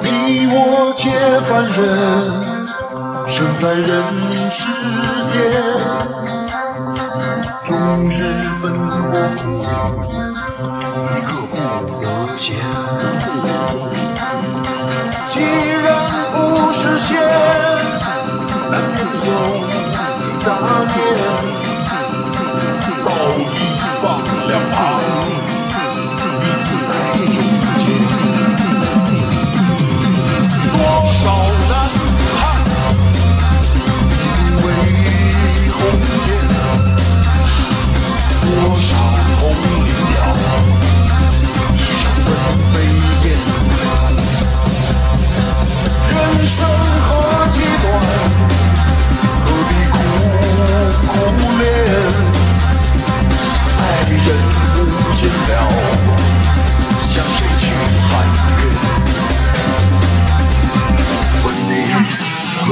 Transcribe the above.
你我皆凡人，生在人世间，终日奔波苦，一刻不得闲。既然不是仙，难免有一大念。道义放